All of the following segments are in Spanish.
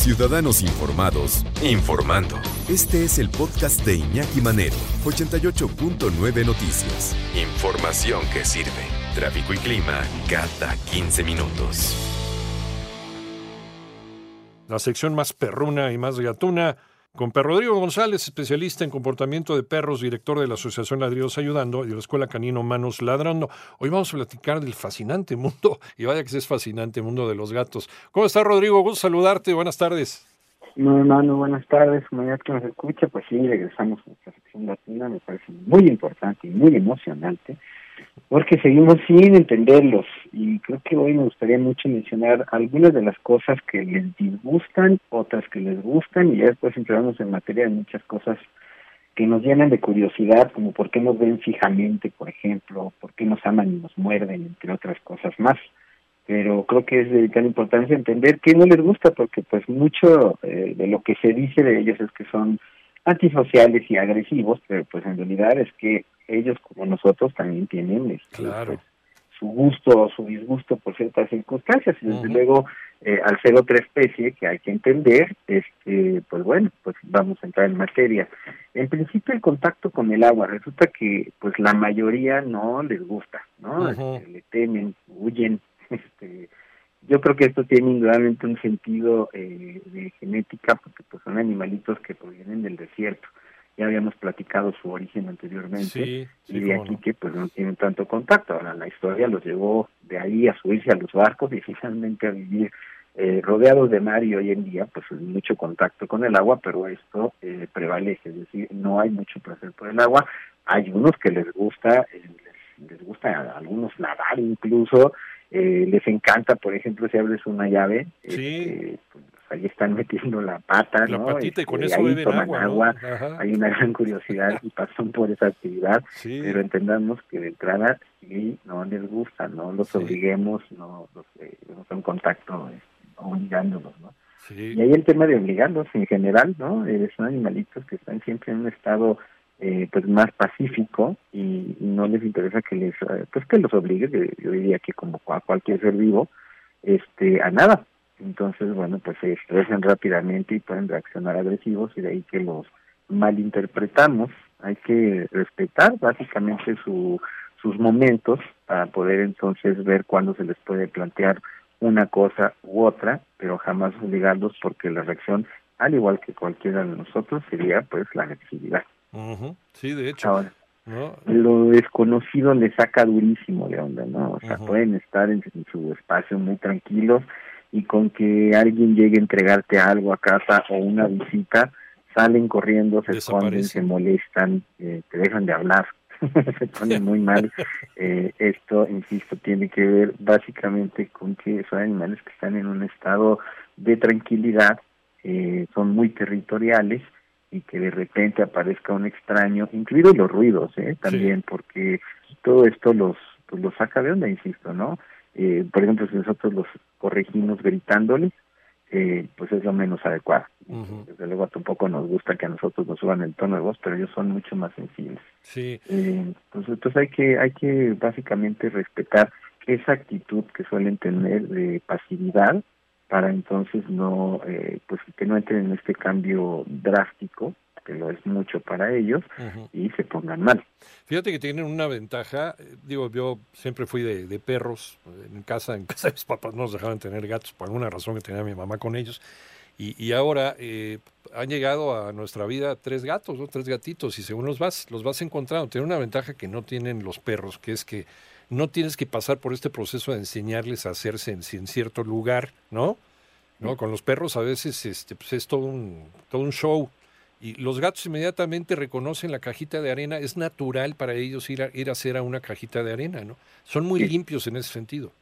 Ciudadanos informados, informando. Este es el podcast de Iñaki Manero, 88.9 Noticias. Información que sirve. Tráfico y clima cada 15 minutos. La sección más perruna y más gatuna con Perro Rodrigo González, especialista en comportamiento de perros, director de la Asociación Ladridos Ayudando y de la Escuela Canino Manos Ladrando. Hoy vamos a platicar del fascinante mundo, y vaya que es fascinante mundo de los gatos. ¿Cómo está Rodrigo? Gusto saludarte, buenas tardes. No, hermano, buenas tardes, comunidad que nos escucha, pues sí, regresamos a nuestra sección latina, me parece muy importante y muy emocionante porque seguimos sin entenderlos y creo que hoy me gustaría mucho mencionar algunas de las cosas que les disgustan, otras que les gustan y ya después entramos en materia de muchas cosas que nos llenan de curiosidad, como por qué nos ven fijamente, por ejemplo, por qué nos aman y nos muerden, entre otras cosas más. Pero creo que es de gran importancia entender qué no les gusta, porque pues mucho eh, de lo que se dice de ellos es que son antisociales y agresivos, pero pues en realidad es que ellos como nosotros también tienen este, Claro. pues, su gusto o su disgusto por ciertas circunstancias. Y desde luego eh, al ser otra especie que hay que entender este pues bueno pues vamos a entrar en materia. En principio el contacto con el agua. Resulta que pues la mayoría no les gusta no. Este, le temen huyen. Este yo creo que esto tiene indudablemente un sentido eh, de genética porque pues son animalitos que provienen del desierto ya habíamos platicado su origen anteriormente Sí, sí, y de aquí no. que pues no tienen tanto contacto. Ahora la historia los llevó de ahí a subirse a los barcos y finalmente a vivir eh, rodeados de mar y hoy en día pues mucho contacto con el agua, pero esto eh, prevalece, es decir, no hay mucho placer por el agua. Hay unos que les gusta, eh, les, les gusta a algunos nadar incluso, eh, les encanta, por ejemplo, si abres una llave, Sí. este, pues, ahí están metiendo la pata, La ¿no? patita y con Este, eso ahí beben toman agua, hay una gran curiosidad y pasan por esa actividad, Sí. pero entendamos que de entrada sí no les gusta, no los Sí. obliguemos, no los eh, no son contacto eh, obligándolos, ¿no? Sí. Y ahí el tema de obligarlos en general, ¿no? Eh, son animalitos que están siempre en un estado eh, pues más pacífico y, y no les interesa que les eh, pues que los obligue, yo diría que como a cualquier ser vivo, este a nada. Entonces, bueno, pues se estresan rápidamente y pueden reaccionar agresivos y de ahí que los malinterpretamos. Hay que respetar básicamente su, sus momentos para poder entonces ver cuándo se les puede plantear una cosa u otra, pero jamás obligarlos porque la reacción, al igual que cualquiera de nosotros, sería pues la agresividad. Sí, de hecho. Ahora, ¿no? lo desconocido le saca durísimo de onda, ¿no? O sea, pueden estar en, en su espacio muy tranquilos y con que alguien llegue a entregarte algo a casa o una visita, salen corriendo, se esconden, se molestan, eh, te dejan de hablar, se ponen muy mal. Eh, esto, insisto, tiene que ver básicamente con que son animales que están en un estado de tranquilidad, eh, son muy territoriales y que de repente aparezca un extraño, incluidos los ruidos, ¿eh? también, porque todo esto los, pues, los saca de onda, insisto, ¿no? Eh, por ejemplo, si nosotros los corregimos gritándoles, eh, pues es lo menos adecuado. Ujú. Desde luego tampoco nos gusta que a nosotros nos suban el tono de voz, pero ellos son mucho más sensibles. Sí. Eh, entonces, entonces hay que hay que básicamente respetar esa actitud que suelen tener de pasividad para entonces no eh, pues que no entren en este cambio drástico que lo es mucho para ellos y se pongan mal. Fíjate que tienen una ventaja. eh, Digo, yo siempre fui de, de perros eh, en casa. En casa de mis papás no nos dejaban tener gatos por alguna razón que tenía mi mamá con ellos. Y, y ahora eh, han llegado a nuestra vida tres gatos, ¿no? tres gatitos, y según los vas, los vas encontrando. Tiene una ventaja que no tienen los perros, que es que no tienes que pasar por este proceso de enseñarles a hacerse en, en cierto lugar, ¿no? ¿no? Con los perros a veces este, pues es todo un, todo un show. Y los gatos inmediatamente reconocen la cajita de arena. Es natural para ellos ir a, ir a hacer a una cajita de arena, ¿no? Son muy Sí. limpios en ese sentido.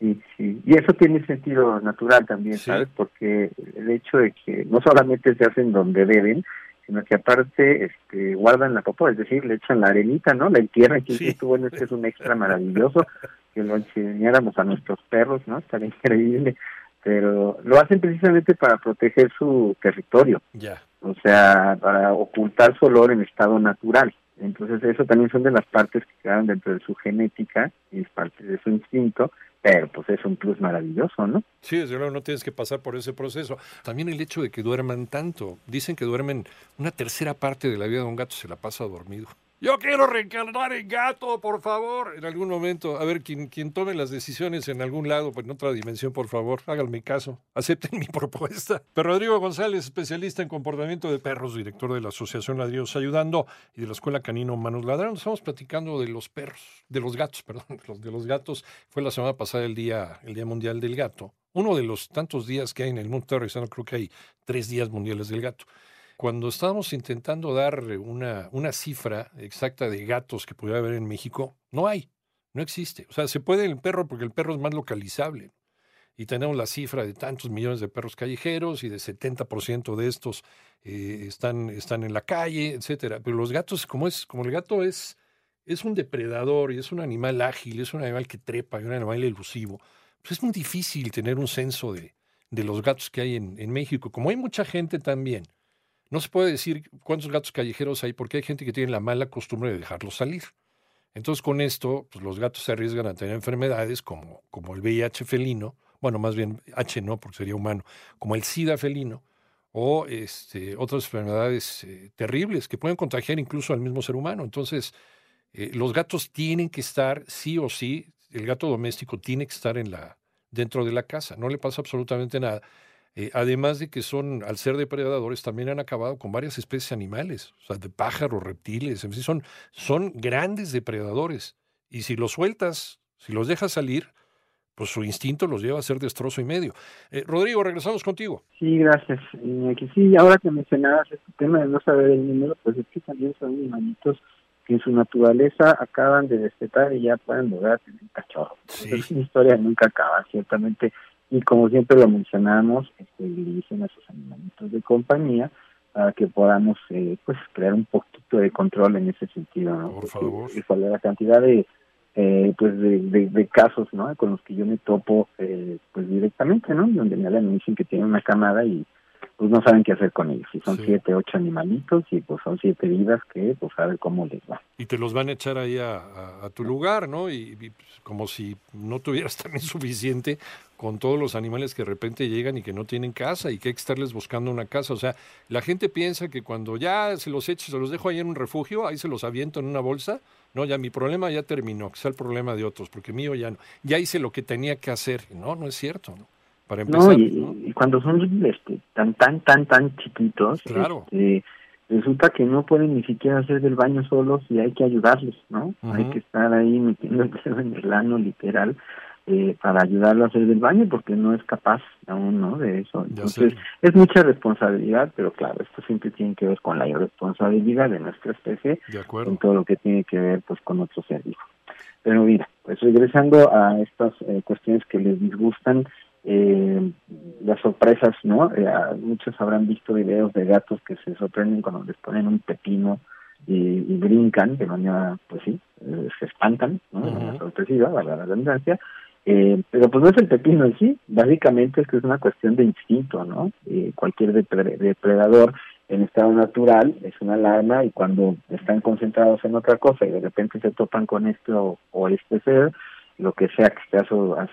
Sí, sí. Y eso tiene sentido natural también, ¿sabes? Porque el hecho de que no solamente se hacen donde deben, sino que aparte este, guardan la popó, es decir, le echan la arenita, ¿no? La entierran, que sí. bueno, este es un extra maravilloso, que lo enseñáramos a nuestros perros, ¿no? Estaría increíble, pero lo hacen precisamente para proteger su territorio, ya. o sea, para ocultar su olor en estado natural. Entonces eso también son de las partes que quedan dentro de su genética y es parte de su instinto pero pues es un plus maravilloso, ¿no? Sí, desde luego no tienes que pasar por ese proceso. También el hecho de que duerman tanto. Dicen que duermen una tercera parte de la vida de un gato se la pasa dormido. Yo quiero reencarnar en gato, por favor, en algún momento. A ver, quien, quien tome las decisiones en algún lado, pues en otra dimensión, por favor, háganme caso. Acepten mi propuesta. Pero Rodrigo González, especialista en comportamiento de perros, director de la Asociación Ladridos Ayudando y de la Escuela Canino Manos Ladrón. Estamos platicando de los perros, de los gatos, perdón, de los, de los gatos. Fue la semana pasada el día, el Día Mundial del Gato. Uno de los tantos días que hay en el mundo terrestre, creo que hay tres días mundiales del gato cuando estábamos intentando dar una, una cifra exacta de gatos que pudiera haber en México, no hay, no existe. O sea, se puede el perro porque el perro es más localizable. Y tenemos la cifra de tantos millones de perros callejeros y de 70% de estos eh, están, están en la calle, etcétera. Pero los gatos, como es, como el gato es, es un depredador y es un animal ágil, es un animal que trepa y un animal elusivo, pues es muy difícil tener un censo de, de los gatos que hay en, en México. Como hay mucha gente también no se puede decir cuántos gatos callejeros hay porque hay gente que tiene la mala costumbre de dejarlos salir. Entonces con esto, pues los gatos se arriesgan a tener enfermedades como, como el VIH felino, bueno, más bien H no, porque sería humano, como el SIDA felino, o este, otras enfermedades eh, terribles que pueden contagiar incluso al mismo ser humano. Entonces, eh, los gatos tienen que estar, sí o sí, el gato doméstico tiene que estar en la, dentro de la casa, no le pasa absolutamente nada. Eh, además de que son, al ser depredadores, también han acabado con varias especies animales, o sea, de pájaros, reptiles, en fin, son, son grandes depredadores. Y si los sueltas, si los dejas salir, pues su instinto los lleva a ser destrozo y medio. Eh, Rodrigo, regresamos contigo. Sí, gracias. Aquí sí, ahora que mencionabas este tema de no saber el número, pues es que también son animalitos que en su naturaleza acaban de despetar y ya pueden lograr tener cachorro. Es una historia nunca acaba, ciertamente y como siempre lo mencionamos, este, dirigen a sus animalitos de compañía para que podamos eh, pues crear un poquito de control en ese sentido. ¿no? Por favor. Y la cantidad de eh, pues de, de, casos ¿no? con los que yo me topo eh, pues directamente, ¿no? Donde me hablan y me dicen que tienen una camada y pues no saben qué hacer con ellos. Si son siete, ocho animalitos y pues son siete vidas que pues a ver cómo les va. Y te los van a echar ahí a, tu lugar, ¿no? Y, pues, como si no tuvieras también suficiente con todos los animales que de repente llegan y que no tienen casa y que hay que estarles buscando una casa. O sea, la gente piensa que cuando ya se los echo, se los dejo ahí en un refugio, ahí se los aviento en una bolsa. No, ya mi problema ya terminó, que sea el problema de otros, porque mío ya no. Ya hice lo que tenía que hacer. No, no es cierto, ¿no? No, y, cuando son este, tan, tan, tan, tan chiquitos, este, resulta que no pueden ni siquiera hacer del baño solos y hay que ayudarles, ¿no? Hay que estar ahí metiendo en el ano literal eh, para ayudarlo a hacer del baño porque no es capaz aún, ¿no? De eso. Entonces, es mucha responsabilidad, pero claro, esto siempre tiene que ver con la responsabilidad de nuestra especie en todo lo que tiene que ver pues con otros seres Pero mira, pues regresando a estas eh, cuestiones que les disgustan, eh, las sorpresas, ¿no? Eh, muchos habrán visto videos de gatos que se sorprenden cuando les ponen un pepino y, brincan de manera, pues sí, eh, se espantan, ¿no? De manera sorpresiva, la redundancia. Eh, pero pues no es el pepino en sí, básicamente es que es una cuestión de instinto, ¿no? Eh, cualquier depredador en estado natural es una alarma y cuando están concentrados en otra cosa y de repente se topan con esto o este ser, lo que sea que esté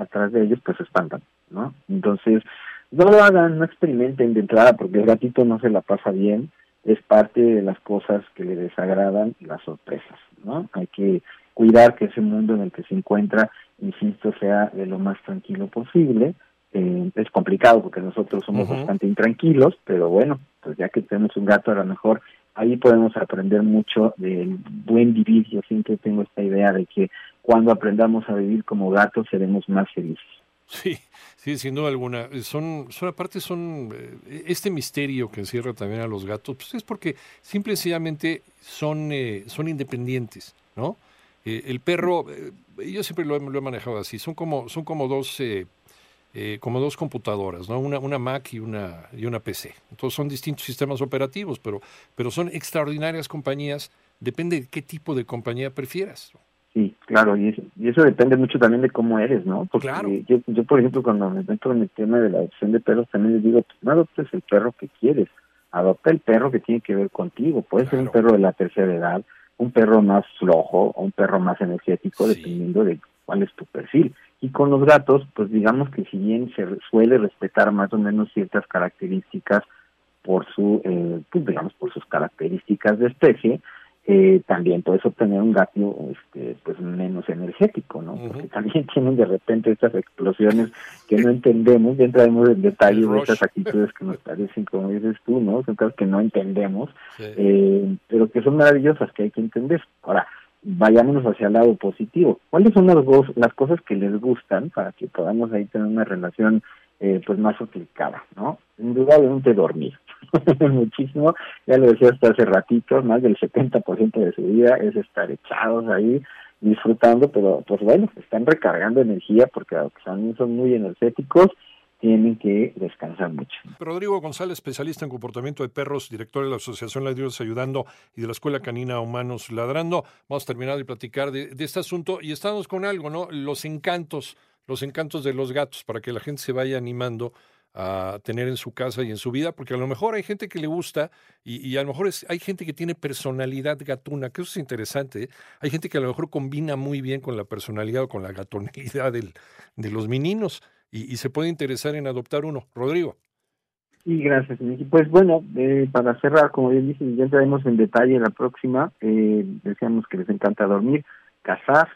atrás de ellos, pues se espantan, ¿no? Entonces, no lo hagan, no experimenten de entrada, porque el gatito no se la pasa bien, es parte de las cosas que le desagradan las sorpresas, ¿no? Hay que cuidar que ese mundo en el que se encuentra, insisto, sea de lo más tranquilo posible. Eh, es complicado porque nosotros somos bastante intranquilos, pero bueno, pues ya que tenemos un gato, a lo mejor ahí podemos aprender mucho del buen vivir. Yo siempre tengo esta idea de que cuando aprendamos a vivir como gatos seremos más felices. Sí, sí, sin duda alguna. Son, son aparte, son eh, este misterio que encierra también a los gatos, pues es porque simple y sencillamente son, eh, son independientes, ¿no? Eh, el perro, eh, yo siempre lo he, lo he, manejado así, son como, son como dos... Eh, como dos computadoras, ¿no? una, una Mac y una, y una PC. Entonces son distintos sistemas operativos, pero, pero son extraordinarias compañías. Depende de qué tipo de compañía prefieras. Sí, claro, y eso, y eso depende mucho también de cómo eres, ¿no? Porque claro. yo, yo, por ejemplo, cuando me meto en el tema de la adopción de perros, también les digo, pues no adoptes el perro que quieres, adopta el perro que tiene que ver contigo. Puede claro. ser un perro de la tercera edad, un perro más flojo o un perro más energético, sí. dependiendo de cuál es tu perfil. Y con los gatos, pues digamos que si bien se suele respetar más o menos ciertas características por su, eh, pues digamos, por sus características de especie, eh, también puedes obtener un gato este, pues menos energético, ¿no? Uh -huh. Porque también tienen de repente estas explosiones que no entendemos, ya entraremos en detalle de estas actitudes que nos parecen, como dices tú, ¿no? Son cosas que no entendemos, sí. eh, pero que son maravillosas, que hay que entender. Ahora, vayámonos hacia el lado positivo. ¿Cuáles son las, las cosas que les gustan para que podamos ahí tener una relación eh, pues más aplicada, ¿no? Indudablemente dormir. Muchísimo, ya lo decía hasta hace ratito, más del 70% de su vida es estar echados ahí disfrutando, pero pues bueno, están recargando energía porque también son muy energéticos tienen que descansar mucho. Rodrigo González, especialista en comportamiento de perros, director de la Asociación Ladridos Ayudando y de la Escuela Canina Humanos Ladrando. Vamos a terminar de platicar de, de, este asunto y estamos con algo, ¿no? Los encantos, los encantos de los gatos para que la gente se vaya animando a tener en su casa y en su vida, porque a lo mejor hay gente que le gusta y, y a lo mejor es, hay gente que tiene personalidad gatuna, que eso es interesante. ¿eh? Hay gente que a lo mejor combina muy bien con la personalidad o con la gatonalidad del, de los meninos y, y, se puede interesar en adoptar uno. Rodrigo. Y gracias. Pues bueno, eh, para cerrar, como bien dicen, ya entraremos en detalle la próxima. Eh, decíamos que les encanta dormir, cazar,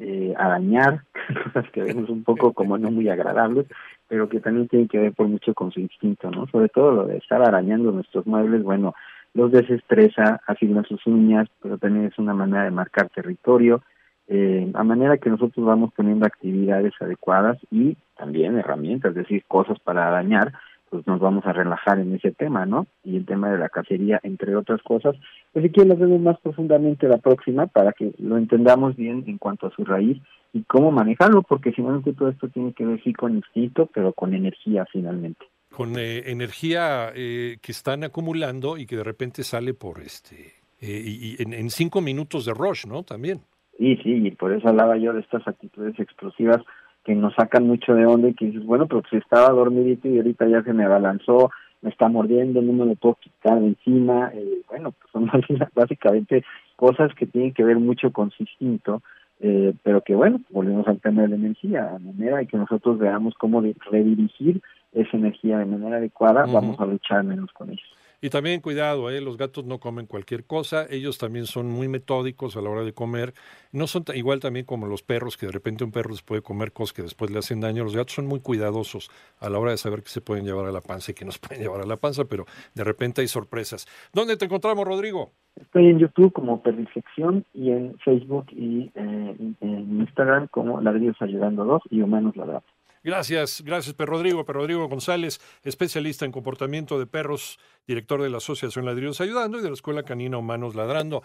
eh, arañar, cosas que vemos un poco como no muy agradables, pero que también tienen que ver por mucho con su instinto, ¿no? Sobre todo lo de estar arañando nuestros muebles, bueno, los desestresa, asignan sus uñas, pero también es una manera de marcar territorio, eh, a manera que nosotros vamos poniendo actividades adecuadas y también herramientas, es decir, cosas para arañar, pues nos vamos a relajar en ese tema, ¿no? Y el tema de la cacería, entre otras cosas. Pues quieren lo vemos más profundamente la próxima para que lo entendamos bien en cuanto a su raíz y cómo manejarlo, porque finalmente todo esto tiene que ver sí con instinto, pero con energía finalmente. Con eh, energía eh, que están acumulando y que de repente sale por este, eh, y, y en, en cinco minutos de rush, ¿no? También. Sí, sí, y por eso hablaba yo de estas actitudes explosivas que nos sacan mucho de onda y que dices, bueno, pero si estaba dormidito y ahorita ya se me abalanzó, me está mordiendo, no me lo puedo quitar de encima, eh, bueno, pues son básicamente cosas que tienen que ver mucho con su instinto, eh, pero que bueno, volvemos al tema de la energía, a manera de que nosotros veamos cómo redirigir esa energía de manera adecuada, uh -huh. vamos a luchar menos con ellos. Y también cuidado, ¿eh? los gatos no comen cualquier cosa, ellos también son muy metódicos a la hora de comer, no son igual también como los perros, que de repente un perro les puede comer cosas que después le hacen daño, los gatos son muy cuidadosos a la hora de saber que se pueden llevar a la panza y que nos pueden llevar a la panza, pero de repente hay sorpresas. ¿Dónde te encontramos, Rodrigo? Estoy en YouTube como Perfección y en Facebook y eh, en Instagram como Ladrillos Ayudando 2 y Humanos Ladrando. Gracias, gracias, Per Rodrigo. Per Rodrigo González, especialista en comportamiento de perros, director de la Asociación Ladrillos Ayudando y de la Escuela Canina Humanos Ladrando.